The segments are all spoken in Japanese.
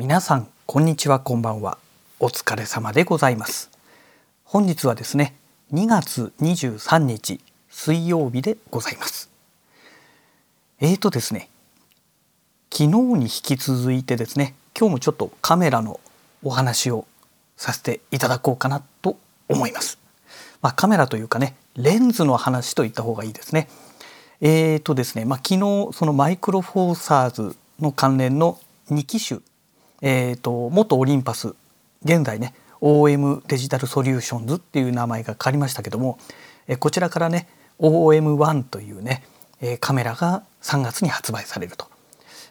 皆さんこんにちはこんばんは。お疲れ様でございます。本日はですね2月23日水曜日でございます。えーとですね昨日に引き続いてですね今日もちょっとカメラのお話をさせていただこうかなと思います。まあ、カメラというかねレンズの話といった方がいいですね。えーとですね、まあ、昨日そのマイクロフォーサーズの関連の2機種、えーと、元オリンパス現在ね OM デジタルソリューションズっていう名前が変わりましたけども、えこちらからね OM1 というね、えカメラが3月に発売されると、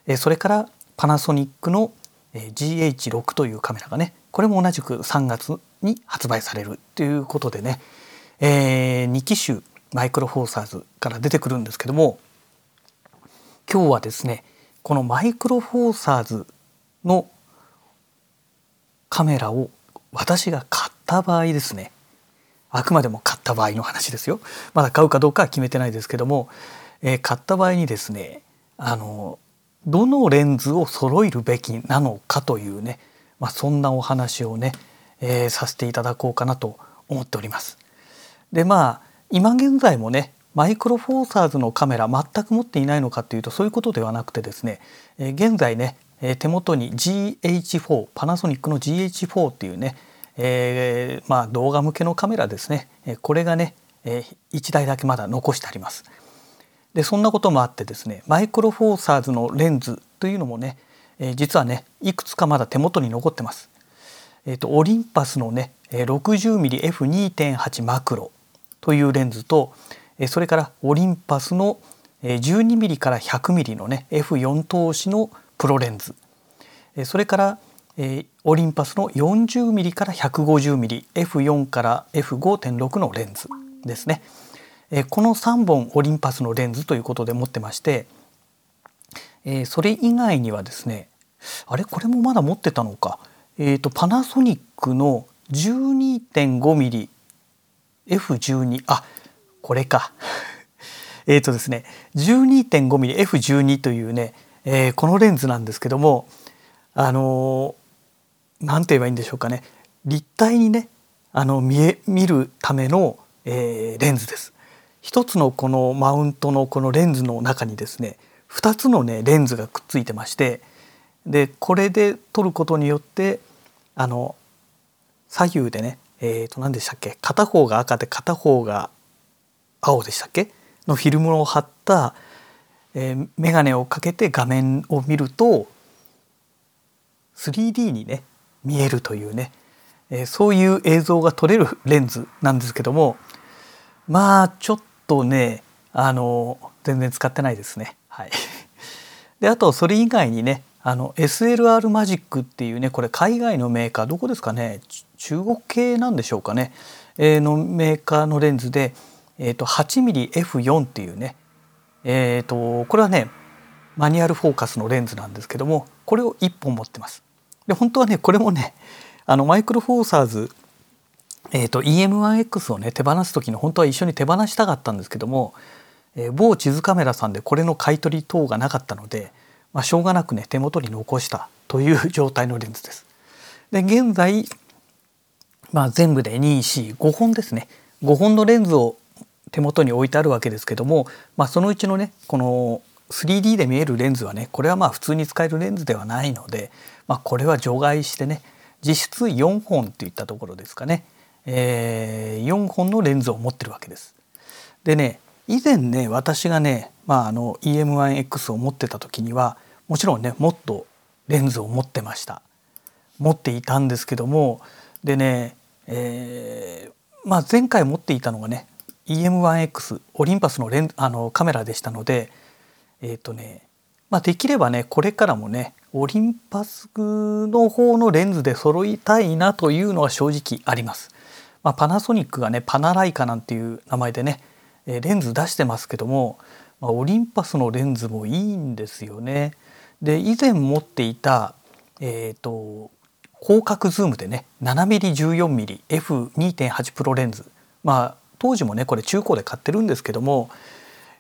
えそれからパナソニックの GH6 というカメラがねこれも同じく3月に発売されるということでね、えー、2機種マイクロフォーサーズから出てくるんですけども今日はですねこのマイクロフォーサーズのカメラを私が買った場合ですねあくまでも買った場合の話ですよまだ買うかどうかは決めてないですけども、えー、買った場合にですねあのどのレンズを揃えるべきなのかというね、まあ、そんなお話をね、えー、させていただこうかなと思っております。でまあ今現在もねマイクロフォーサーズのカメラ全く持っていないのかというとそういうことではなくてですね、え現在ねえ手元に GH4 パナソニックの GH4 っていうね、えー、まあ、動画向けのカメラですねこれがねえ1台だけまだ残してあります。でそんなこともあってですねマイクロフォーサーズのレンズというのもねえ実はねいくつかまだ手元に残ってます。えーと、オリンパスのね 60mmF2.8 マクロというレンズとそれからオリンパスの 12mm から 100mm のね F4 投資のプロレンズ。それからオリンパスの 40mm から 150mmF4 から F5.6 のレンズですね。この3本オリンパスのレンズということで持ってましてそれ以外にはですねあれ？これもまだ持ってたのか。えーと、パナソニックの 12.5mm F12 あこれか。えっとですね 12.5mm F12 というね、えー、このレンズなんですけどもあの何、ー、て言えばいいんでしょうかね立体にねあの見え見るための、えー、レンズです。一つのこのマウントのこのレンズの中にですね2つのねレンズがくっついてましてでこれで撮ることによってあの左右でねえー、と何でしたっけ片方が赤で片方が青でしたっけのフィルムを貼った、えー、眼鏡をかけて画面を見ると 3D にね見えるというね、えー、そういう映像が撮れるレンズなんですけどもまあちょっとねあの全然使ってないですね。はい、であとそれ以外にねあの SLR マジックっていうねこれ海外のメーカーどこですかね？中国系なんでしょうかね、えー、のメーカーのレンズで、えーと、8mmF4 っていうね、えーと、これはねマニュアルフォーカスのレンズなんですけどもこれを1本持ってます。で本当はねこれもねあのマイクロフォーサーズ、えーと、EM1X をね手放す時に本当は一緒に手放したかったんですけども、えー、某地図カメラさんでこれの買い取り等がなかったのでまあ、しょうがなくね手元に残したという状態のレンズです。で現在、まあ、全部で245本ですね5本のレンズを手元に置いてあるわけですけども、まあ、そのうちのねこの 3D で見えるレンズはねこれはまあ普通に使えるレンズではないので、まあ、これは除外してね実質4本っていったところですかね、えー、4本のレンズを持ってるわけです。でね以前ね私がね、まあ、あの EM1X を持ってた時にはもちろんねもっとレンズを持ってました持っていたんですけどもでね、えー、まあ、前回持っていたのがね E-M1X オリンパスのレンあのカメラでしたのでえっ、ー、とね、まあ、できればねこれからもねオリンパスの方のレンズで揃いたいなというのは正直あります。まあ、パナソニックがねパナライカなんていう名前でねレンズ出してますけども、まあ、オリンパスのレンズもいいんですよね。で以前持っていた、えーと、広角ズームでね 7mm14mmF2.8 プロレンズまあ当時もねこれ中古で買ってるんですけども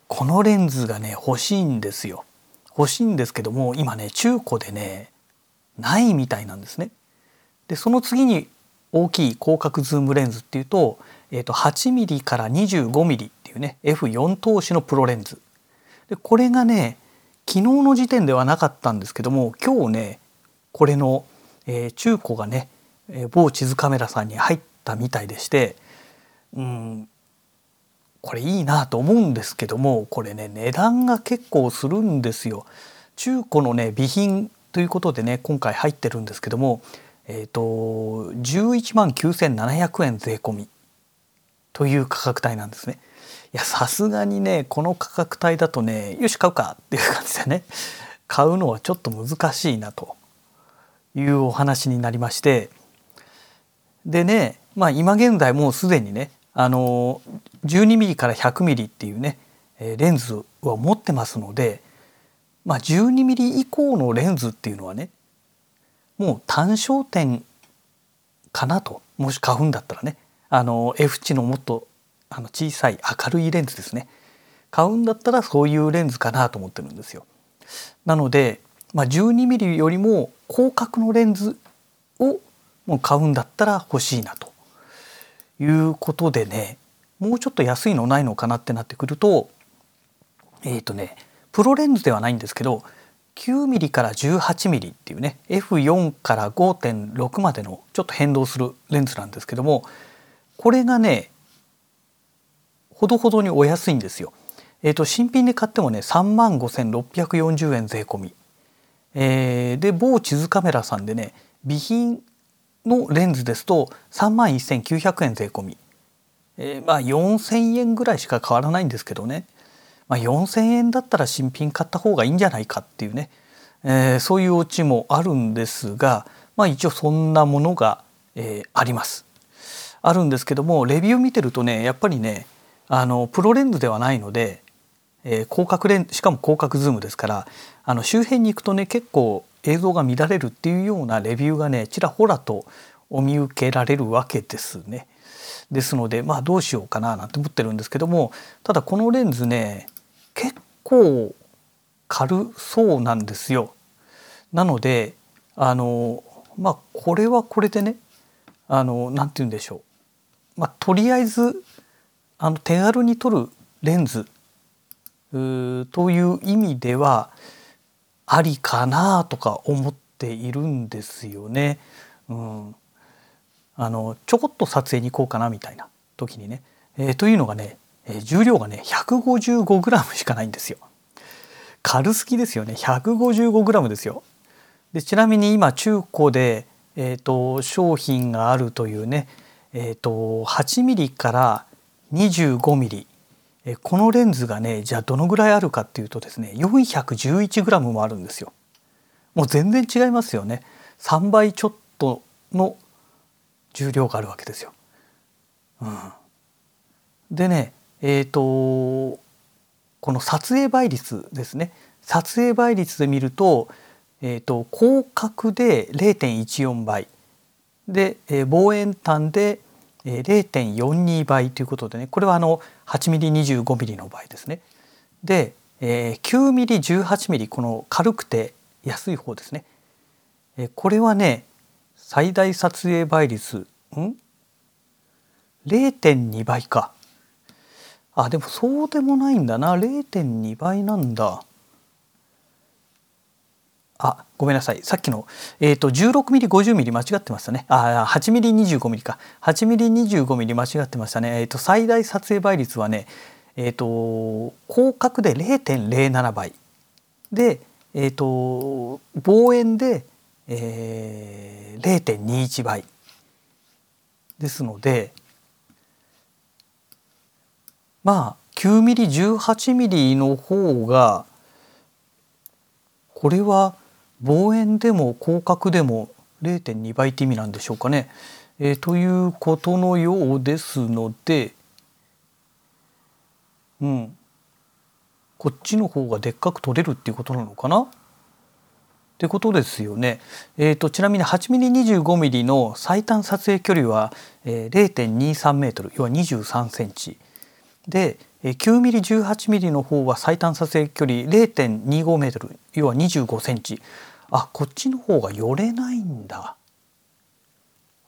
このレンズがね欲しいんですよ。欲しいんですけども今ね中古でねないみたいなんですね。でその次に大きい広角ズームレンズっていうと,、えー、と 8mm から 25mm っていうね F4 投資のプロレンズでこれがね昨日の時点ではなかったんですけども今日ねこれの、えー、中古がね、え、某地図カメラさんに入ったみたいでしてうんこれいいなと思うんですけどもこれね値段が結構するんですよ。中古のね備品ということでね今回入ってるんですけどもえっ、ー、と11万9,700円税込みという価格帯なんですね。いやさすがにねこの価格帯だとねよし買うかっていう感じでね買うのはちょっと難しいなというお話になりましてでねまあ今現在もうすでにねあの 12mm から 100mm っていうねレンズは持ってますので、まあ、12mm 以降のレンズっていうのはねもう単焦点かなともし買うんだったらねあの F 値のもっとあの小さい明るいレンズですね買うんだったらそういうレンズかなと思ってるんですよ。なので、まあ、12mm よりも広角のレンズをもう買うんだったら欲しいなということでねもうちょっと安いのないのかなってなってくるとえっ、ー、とねプロレンズではないんですけど 9mm から 18mm っていうね F4 から5.6までのちょっと変動するレンズなんですけどもこれがねほどほどにお安いんですよ。えーと、新品で買ってもね3万5,640円税込み、えー、で某地図カメラさんでね備品のレンズですと3万1,900円税込み、えー、まあ4,000円ぐらいしか変わらないんですけどね、まあ、4,000円だったら新品買った方がいいんじゃないかっていうね、えー、そういうオチもあるんですが、まあ、一応そんなものが、えー、あります。あるんですけどもレビュー見てるとねやっぱりねあのプロレンズではないので、えー、広角レンしかも広角ズームですからあの周辺に行くとね結構映像が乱れるっていうようなレビューがねちらほらとお見受けられるわけですね。ですのでまあどうしようかななんて思ってるんですけどもただこのレンズね結構軽そうなんですよ。なのであのまあこれはこれでねあのなて言うんでしょう、まあ、とりあえずあの手軽に撮るレンズという意味ではありかなとか思っているんですよね。うん、あのちょこっと撮影に行こうかなみたいな時にね、えー、というのがね、え、重量がね 155g しかないんですよ。軽すぎですよね 155g ですよ。でちなみに今中古で、えーと、商品があるというね、えーと、と 8mm から25ミリこのレンズがねじゃあどのぐらいあるかっていうとですね411グラムもあるんですよ。もう全然違いますよね。3倍ちょっとの重量があるわけですよ。うん、でねえ、ー、とこの撮影倍率ですね撮影倍率で見ると,、えーと、広角で0.14倍で、え、望遠端で0.42倍ということでねこれはあの 8mm25mm の場合ですね。で、えー、9mm18mm この軽くて安い方ですね。えー、これはね最大撮影倍率ん？0.2倍か。あでもそうでもないんだな0.2倍なんだ。あごめんなさい。さっきの、えーと、16mm50mm 間違ってましたね。あ 8mm25mm か。8mm25mm 間違ってましたね、えーと、最大撮影倍率はねえ、ー、と広角で0.07倍。でえ、ー、と望遠で、えー、0.21倍。ですのでまあ 9mm18mm の方がこれは望遠でも広角でも0.2倍って意味なんでしょうかね。えー、ということのようですので、うん、こっちの方がでっかく撮れるっていうことなのかなってことですよね。えーと、ちなみに 8mm25mm の最短撮影距離は、えー、0.23メートル要は23センチで 9mm18mm の方は最短撮影距離0.25メートル要は25センチあこっちの方が寄れないんだ。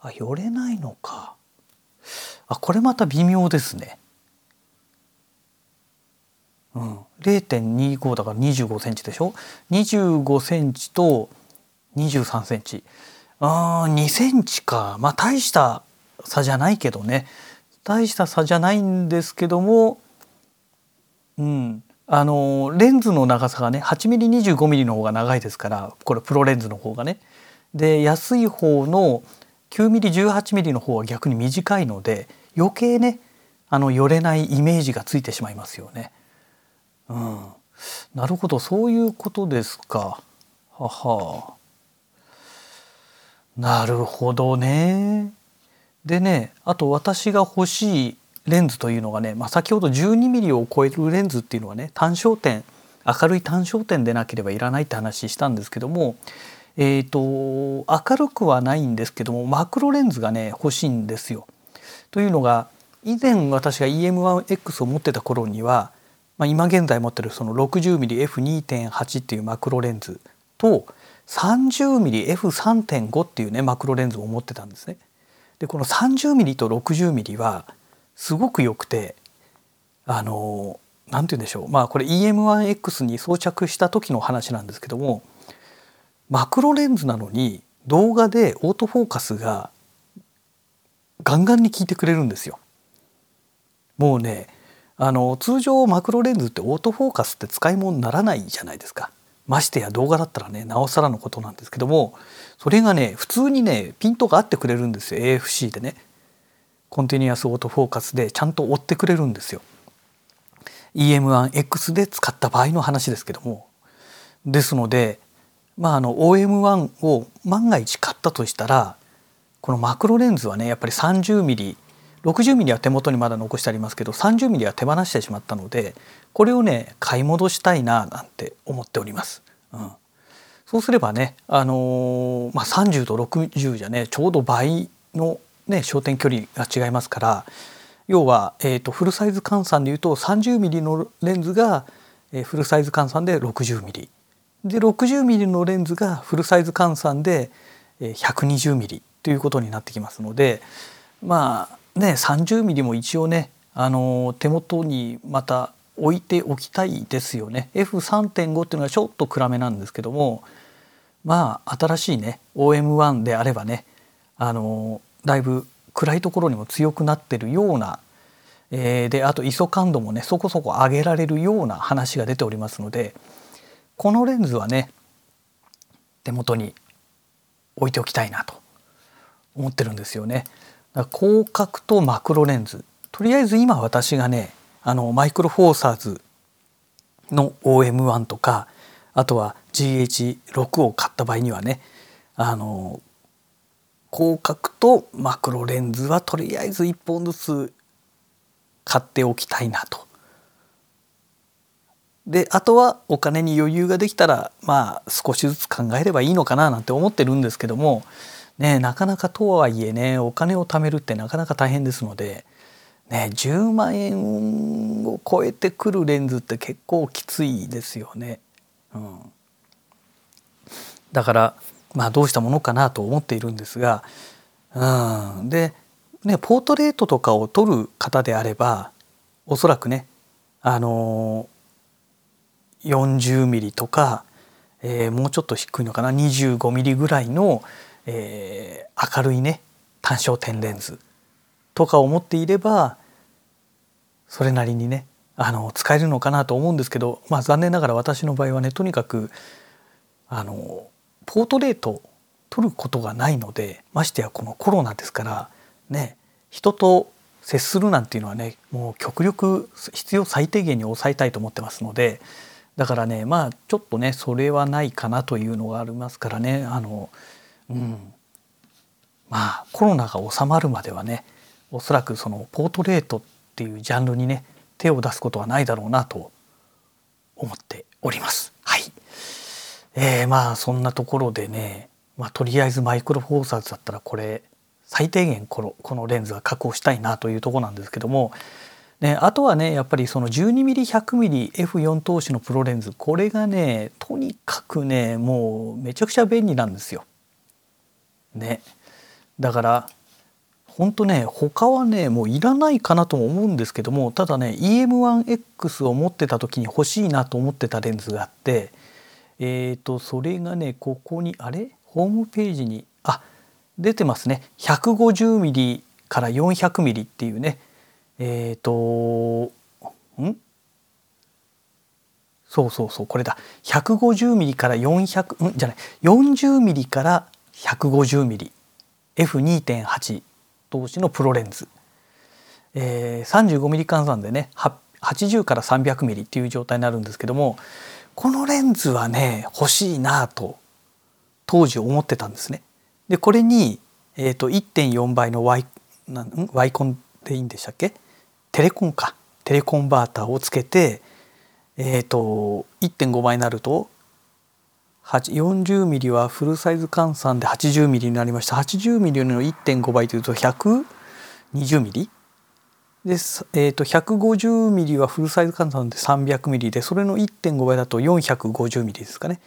あ寄れないのか。あこれまた微妙ですね。うん、0.25だから25センチでしょ？25センチと23センチ。あ2センチか。まあ大した差じゃないけどね。大した差じゃないんですけども。うん。あのレンズの長さがね 8mm25mm の方が長いですからこれプロレンズの方がね。で安い方の 9mm18mm の方は逆に短いので余計ねあの寄れないイメージがついてしまいますよね。うん、なるほどそういうことですか。ははなるほどね。でねあと私が欲しいレンズというのがね、まあ、先ほど 12mm を超えるレンズっていうのはね単焦点明るい単焦点でなければいらないって話したんですけども、えーと、明るくはないんですけどもマクロレンズがね欲しいんですよ。というのが以前私が EM1X を持ってた頃には、まあ、今現在持ってるその 60mmF2.8 っていうマクロレンズと 30mmF3.5 っていうねマクロレンズを持ってたんですね。でこの 30mm と 60mm はすごく良くてあの何て言うんでしょうまあこれ EM1X に装着した時の話なんですけどもマクロレンズなのに動画でオートフォーカスがガンガンに効いてくれるんですよ。もうねあの通常マクロレンズってオートフォーカスって使い物にならないじゃないですか。ましてや動画だったらねなおさらのことなんですけどもそれがね普通にねピントが合ってくれるんですよ AFC でね。continuous オートフォーカスでちゃんと追ってくれるんですよ。EM1X で使った場合の話ですけどもですので、まあ、あの OM1 を万が一買ったとしたらこのマクロレンズはねやっぱり 30mm 60mm は手元にまだ残してありますけど 30mm は手放してしまったのでこれをね買い戻したいななんて思っております。うん、そうすればね、あのー、まあ、30と60じゃねちょうど倍のね焦点距離が違いますから要は、えーと、フルサイズ換算でいうと 30mm のレンズが、えー、フルサイズ換算で 60mm で 60mm のレンズがフルサイズ換算で、えー、120mm ということになってきますのでまあね 30mm も一応ね、あの、手元にまた置いておきたいですよね。F3.5 っていうのはちょっと暗めなんですけどもまあ新しいね OM1 であればねあのだいぶ暗いところにも強くなってるような、えー、であと ISO 感度もねそこそこ上げられるような話が出ておりますのでこのレンズはね手元に置いておきたいなと思ってるんですよね。広角とマクロレンズとりあえず今私がねあのマイクロフォーサーズの OM1 とかあとは GH6 を買った場合にはねあの広角とマクロレンズはとりあえず1本ずつ買っておきたいなと。であとはお金に余裕ができたらまあ少しずつ考えればいいのかななんて思ってるんですけども、ね、なかなかとはいえねお金を貯めるってなかなか大変ですので、ね、10万円を超えてくるレンズって結構きついですよね。うん、だからまあ、どうしたものかなと思っているんですが、うん、で、ね、ポートレートとかを撮る方であればおそらくねあの40ミリとか、えー、もうちょっと低いのかな25ミリぐらいの、えー、明るいね単焦点レンズとかを持っていればそれなりにねあの使えるのかなと思うんですけど、まあ、残念ながら私の場合はねとにかくあのポートレート撮ることがないのでましてやこのコロナですからね人と接するなんていうのはねもう極力必要最低限に抑えたいと思ってますのでだからねまあちょっとねそれはないかなというのがありますからねあのうんまあコロナが収まるまではねおそらくそのポートレートっていうジャンルにね手を出すことはないだろうなと思っております。えー、まあそんなところでね、まあ、とりあえずマイクロフォーサーズだったらこれ最低限このこのレンズは確保したいなというとこなんですけどもね、あとはねやっぱりその 12mm100mmF4 投資のプロレンズこれがねとにかくねもうめちゃくちゃ便利なんですよ。ねだから本当ね他はねもういらないかなとも思うんですけどもただね EM1X を持ってた時に欲しいなと思ってたレンズがあってえーとそれがねここにあれ？ホームページにあ出てますね。150mm から 400mm っていうね。えっ、ー、とん？そうそうそうこれだ。150mm から400んじゃない。40mm から 150mm F2.8 同士のプロレンズ、えー、35mm 換算でね80から 300mm っていう状態になるんですけどもこのレンズはね欲しいなと当時思ってたんですね。でこれに、えーと、1.4倍の Y, なんワイコンでいいんでしたっけ？テレコンか。テレコンバーターをつけて、えーと、1.5倍になると 40mm はフルサイズ換算で 80mm になりました。80mm の1.5倍というと 120mm で、えーと、150mm はフルサイズ換算で 300mm でそれの1.5倍だと 450mm ですかね。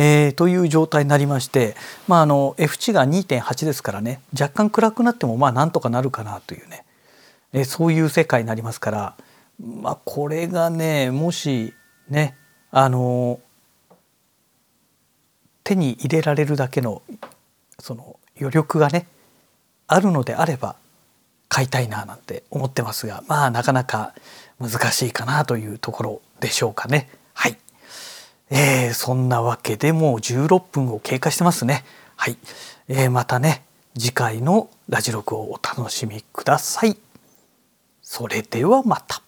えー、という状態になりまして、まあ、あの F 値が2.8ですからね若干暗くなってもまあなんとかなるかなというね、えー、そういう世界になりますから、まあ、これがねもしねあの手に入れられるだけのその余力がねあるのであれば買いたいななんて思ってますがまあなかなか難しいかなというところでしょうかね。はいえー、そんなわけでもう16分を経過してますね。はい、えー、またね次回のラジログをお楽しみください。それではまた。